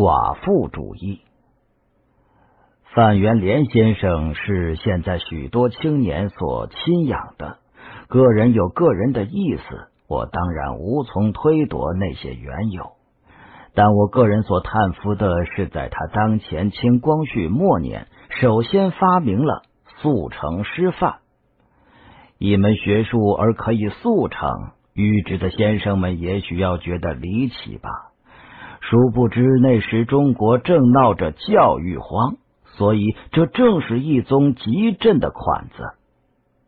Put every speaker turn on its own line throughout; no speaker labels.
寡妇主义。范元莲先生是现在许多青年所亲仰的，个人有个人的意思，我当然无从推夺那些缘由。但我个人所叹服的是，在他当前清光绪末年，首先发明了速成师范一门学术，而可以速成。愚直的先生们也许要觉得离奇吧？殊不知那时中国正闹着教育荒。所以，这正是一宗极振的款子。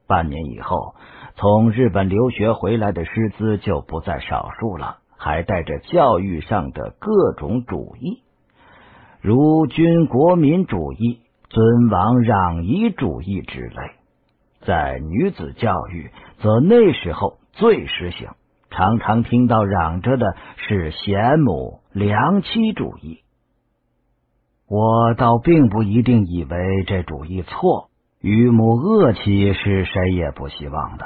半年以后，从日本留学回来的师资就不在少数了，还带着教育上的各种主义，如军国民主义、尊王攘夷主义之类。在女子教育，则那时候最时行，常常听到嚷着的是贤母良妻主义。我倒并不一定以为这主意错，与母恶妻是谁也不希望的。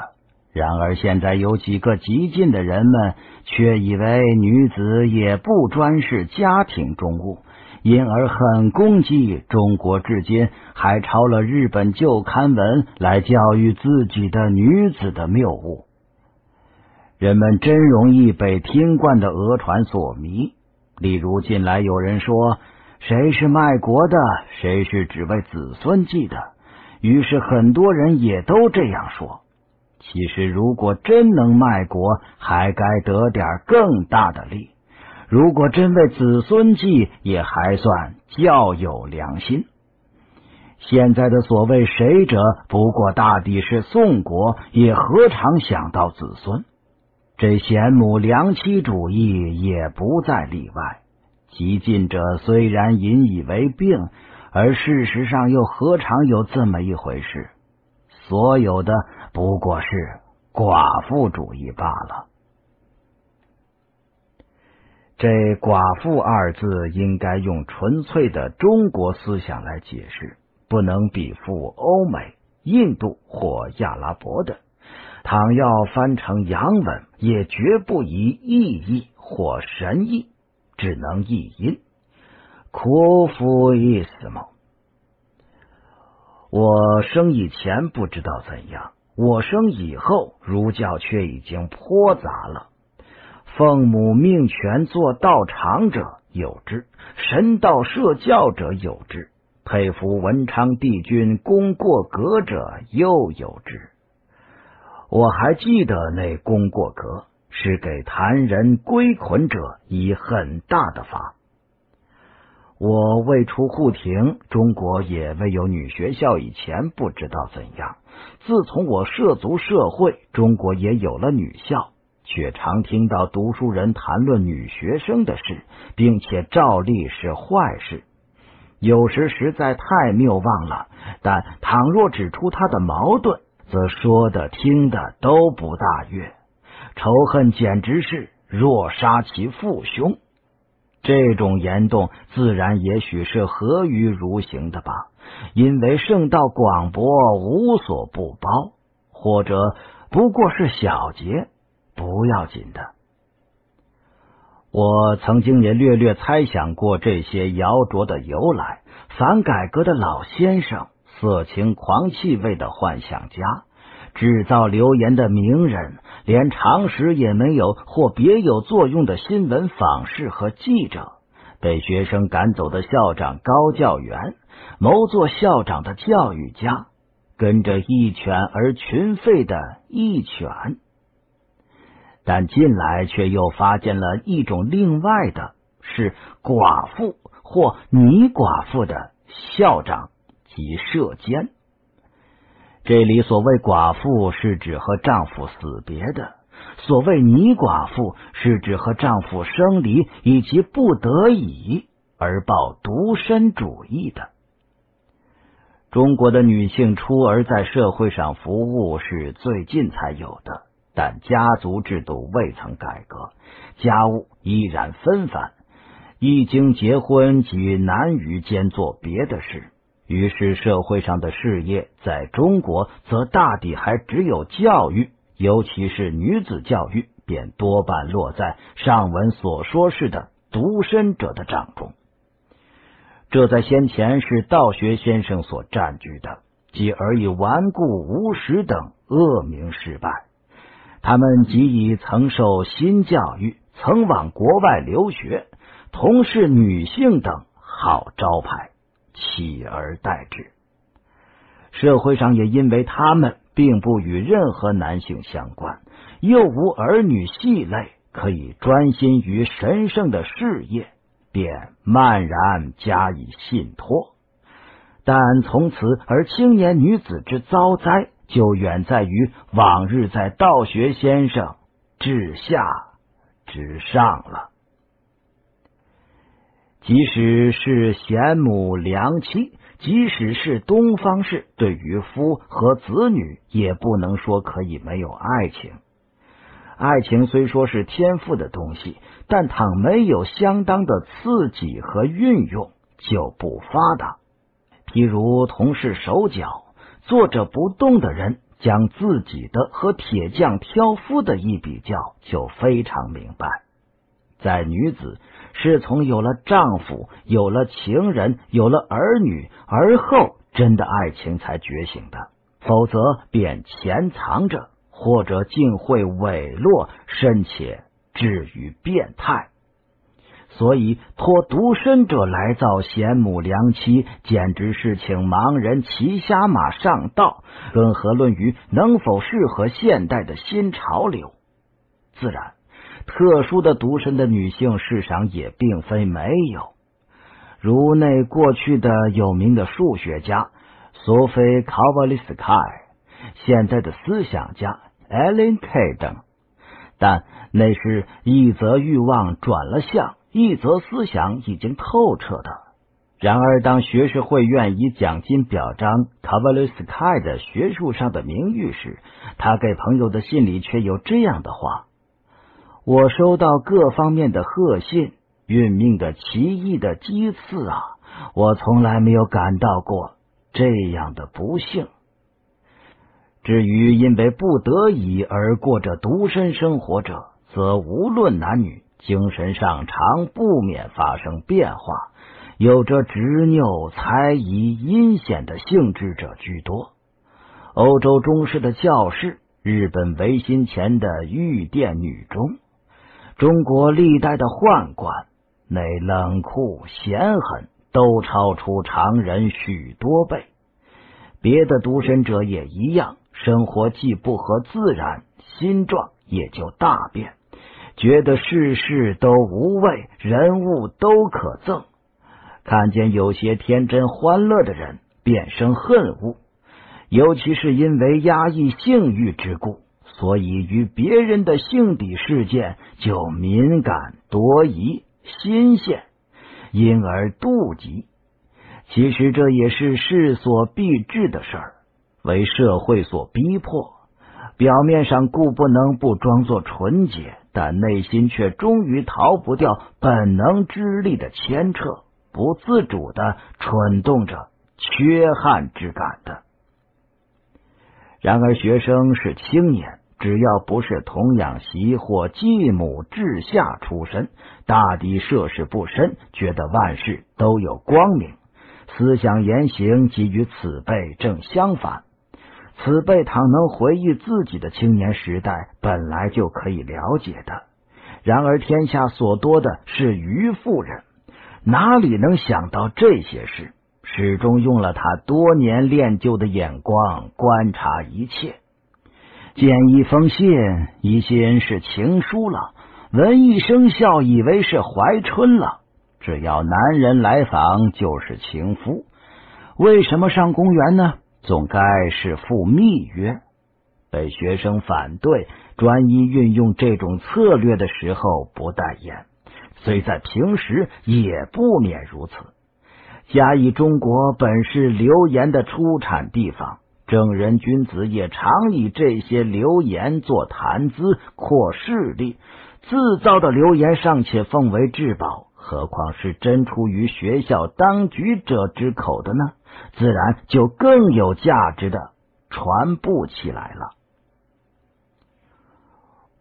然而现在有几个激进的人们，却以为女子也不专是家庭中物，因而很攻击中国至今还抄了日本旧刊文来教育自己的女子的谬误。人们真容易被听惯的讹传所迷。例如，近来有人说。谁是卖国的？谁是只为子孙计的？于是很多人也都这样说。其实，如果真能卖国，还该得点更大的利；如果真为子孙计，也还算较有良心。现在的所谓谁者，不过大抵是宋国，也何尝想到子孙？这贤母良妻主义也不再例外。激进者虽然引以为病，而事实上又何尝有这么一回事？所有的不过是寡妇主义罢了。这“寡妇”二字应该用纯粹的中国思想来解释，不能比附欧美、印度或亚拉伯的。倘要翻成洋文，也绝不以意义或神意。只能译音，苦夫意思吗？我生以前不知道怎样，我生以后，儒教却已经颇杂了。奉母命权做道场者有之，神道设教者有之，佩服文昌帝君功过格者又有之。我还记得那功过格。是给谭人归捆者以很大的罚。我未出户庭，中国也未有女学校，以前不知道怎样。自从我涉足社会，中国也有了女校，却常听到读书人谈论女学生的事，并且照例是坏事。有时实在太谬妄了，但倘若指出他的矛盾，则说的听的都不大悦。仇恨简直是若杀其父兄，这种言动自然也许是合于儒行的吧？因为圣道广博，无所不包，或者不过是小节，不要紧的。我曾经也略略猜想过这些谣诼的由来：反改革的老先生，色情狂气味的幻想家。制造流言的名人，连常识也没有或别有作用的新闻访视和记者，被学生赶走的校长高教员，谋做校长的教育家，跟着一犬而群吠的一犬。但近来却又发现了一种另外的，是寡妇或女寡妇的校长及社监。这里所谓寡妇是指和丈夫死别的，所谓女寡妇是指和丈夫生离以及不得已而抱独身主义的。中国的女性出而在社会上服务是最近才有的，但家族制度未曾改革，家务依然纷繁，一经结婚即难于兼做别的事。于是，社会上的事业在中国则大抵还只有教育，尤其是女子教育，便多半落在上文所说式的独身者的掌中。这在先前是道学先生所占据的，即而以顽固无实等恶名失败。他们即以曾受新教育、曾往国外留学、同是女性等好招牌，取而代之。社会上也因为他们并不与任何男性相关，又无儿女系类，可以专心于神圣的事业。便漫然加以信托，但从此而青年女子之遭灾，就远在于往日在道学先生治下之上了。即使是贤母良妻，即使是东方式，对渔夫和子女，也不能说可以没有爱情。爱情虽说是天赋的东西，但倘没有相当的刺激和运用，就不发达。譬如同是手脚，坐着不动的人，将自己的和铁匠挑夫的一比较，就非常明白。在女子是从有了丈夫、有了情人、有了儿女而后，真的爱情才觉醒的，否则便潜藏着。或者竟会伪落，甚且至于变态。所以托独身者来造贤母良妻，简直是请盲人骑瞎马上道，更何论于能否适合现代的新潮流？自然，特殊的独身的女性，世上也并非没有。如那过去的有名的数学家索菲·卡瓦利斯卡尔，现在的思想家。Ellen K 等，但那是一则欲望转了向，一则思想已经透彻的。然而，当学士会愿以奖金表彰卡瓦利斯凯的学术上的名誉时，他给朋友的信里却有这样的话：“我收到各方面的贺信，运命的奇异的鸡刺啊！我从来没有感到过这样的不幸。”至于因为不得已而过着独身生活者，则无论男女，精神上常不免发生变化，有着执拗、猜疑、阴险的性质者居多。欧洲中式的教士，日本维新前的御殿女中，中国历代的宦官，那冷酷嫌狠，都超出常人许多倍。别的独身者也一样。生活既不合自然，心状也就大变，觉得事事都无味，人物都可憎。看见有些天真欢乐的人，便生恨恶。尤其是因为压抑性欲之故，所以与别人的性底事件就敏感多疑、新鲜，因而妒忌。其实这也是势所必至的事儿。为社会所逼迫，表面上固不能不装作纯洁，但内心却终于逃不掉本能之力的牵扯，不自主的蠢动着缺憾之感的。然而，学生是青年，只要不是童养媳或继母治下出身，大抵涉世不深，觉得万事都有光明，思想言行即与此辈正相反。此辈倘能回忆自己的青年时代，本来就可以了解的。然而天下所多的是愚妇人，哪里能想到这些事？始终用了他多年练就的眼光观察一切。见一封信，疑心是情书了；闻一声笑，以为是怀春了。只要男人来访，就是情夫。为什么上公园呢？总该是赴密约，被学生反对，专一运用这种策略的时候不待言，虽在平时也不免如此。加以中国本是流言的出产地方，正人君子也常以这些流言做谈资扩势力，自造的流言尚且奉为至宝，何况是真出于学校当局者之口的呢？自然就更有价值的传布起来了。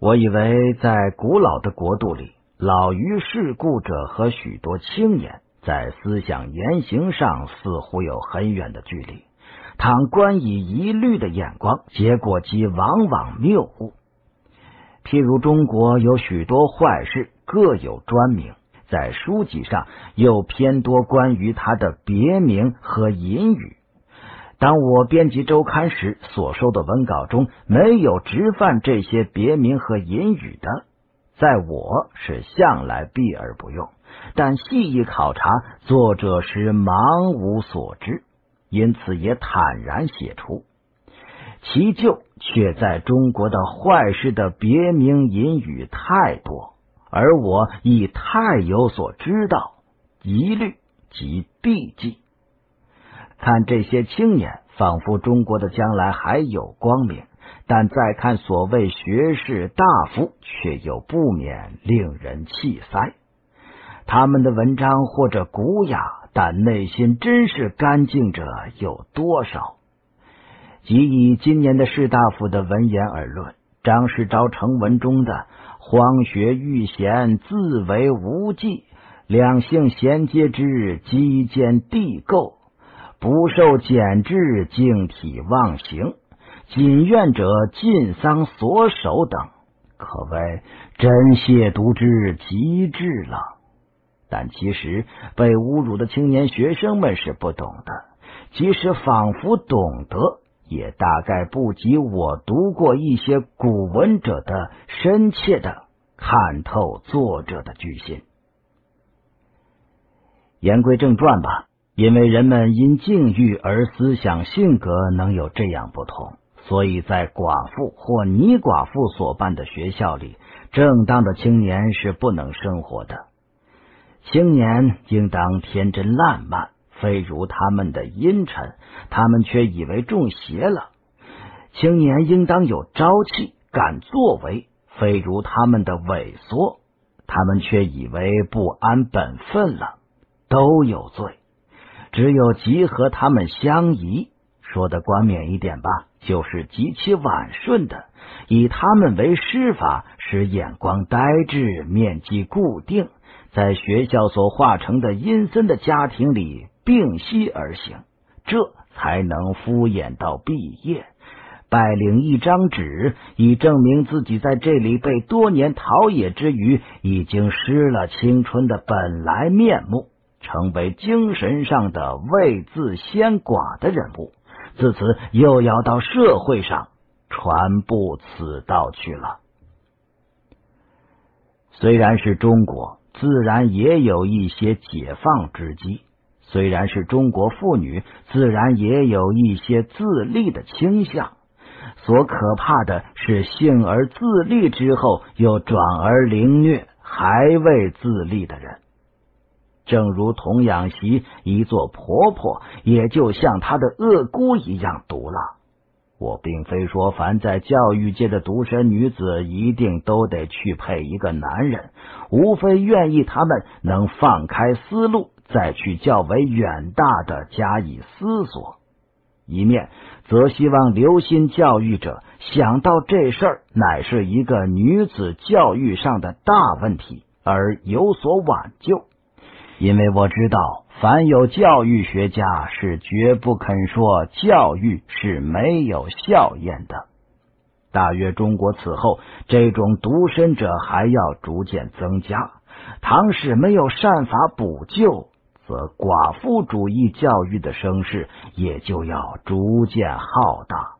我以为在古老的国度里，老于世故者和许多青年，在思想言行上似乎有很远的距离。倘观以一律的眼光，结果即往往谬误。譬如中国有许多坏事，各有专名，在书籍上又偏多关于它的别名和隐语。当我编辑周刊时，所收的文稿中没有直犯这些别名和隐语的，在我是向来避而不用。但细一考察，作者是茫无所知，因此也坦然写出。其咎却在中国的坏事的别名隐语太多，而我亦太有所知道，一律即避忌。看这些青年，仿佛中国的将来还有光明；但再看所谓学士大夫，却又不免令人气塞。他们的文章或者古雅，但内心真是干净者有多少？即以今年的士大夫的文言而论，张世钊成文中的“荒学欲贤，自为无忌；两性衔接之，积坚地构；不受减制，静体忘形；谨愿者，尽丧所守”等，可谓真亵渎之极致了。但其实被侮辱的青年学生们是不懂的，即使仿佛懂得。也大概不及我读过一些古文者的深切的看透作者的居心。言归正传吧，因为人们因境遇而思想性格能有这样不同，所以在寡妇或尼寡妇所办的学校里，正当的青年是不能生活的。青年应当天真烂漫。非如他们的阴沉，他们却以为中邪了。青年应当有朝气，敢作为；非如他们的萎缩，他们却以为不安本分了，都有罪。只有集合他们相宜，说的冠冕一点吧，就是极其婉顺的，以他们为师法，使眼光呆滞，面积固定，在学校所化成的阴森的家庭里。并息而行，这才能敷衍到毕业，拜领一张纸，以证明自己在这里被多年陶冶之余，已经失了青春的本来面目，成为精神上的位自先寡的人物。自此又要到社会上传布此道去了。虽然是中国，自然也有一些解放之机。虽然是中国妇女，自然也有一些自立的倾向。所可怕的是，幸而自立之后，又转而凌虐还未自立的人。正如童养媳一做婆婆，也就像她的恶姑一样毒辣。我并非说，凡在教育界的独身女子，一定都得去配一个男人，无非愿意他们能放开思路。再去较为远大的加以思索，一面则希望留心教育者想到这事儿乃是一个女子教育上的大问题，而有所挽救。因为我知道，凡有教育学家是绝不肯说教育是没有效验的。大约中国此后这种独身者还要逐渐增加，唐氏没有善法补救。则寡妇主义教育的声势也就要逐渐浩大，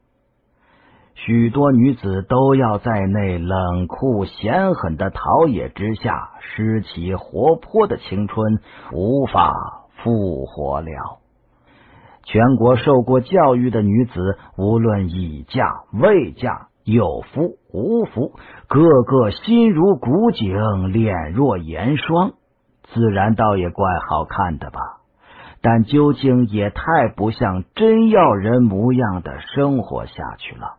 许多女子都要在那冷酷险狠的陶冶之下，失其活泼的青春，无法复活了。全国受过教育的女子，无论已嫁未嫁，有福无福，个个心如古井，脸若严霜。自然倒也怪好看的吧，但究竟也太不像真要人模样的生活下去了。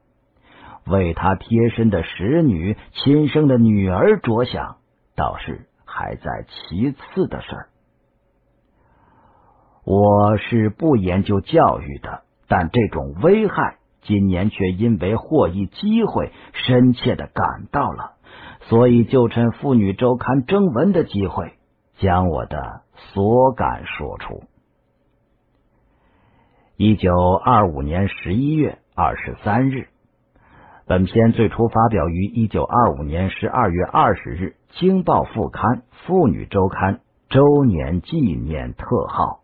为他贴身的使女、亲生的女儿着想，倒是还在其次的事儿。我是不研究教育的，但这种危害，今年却因为获益机会，深切的感到了，所以就趁《妇女周刊》征文的机会。将我的所感说出。一九二五年十一月二十三日，本篇最初发表于一九二五年十二月二十日《京报副刊·妇女周刊》周年纪念特号。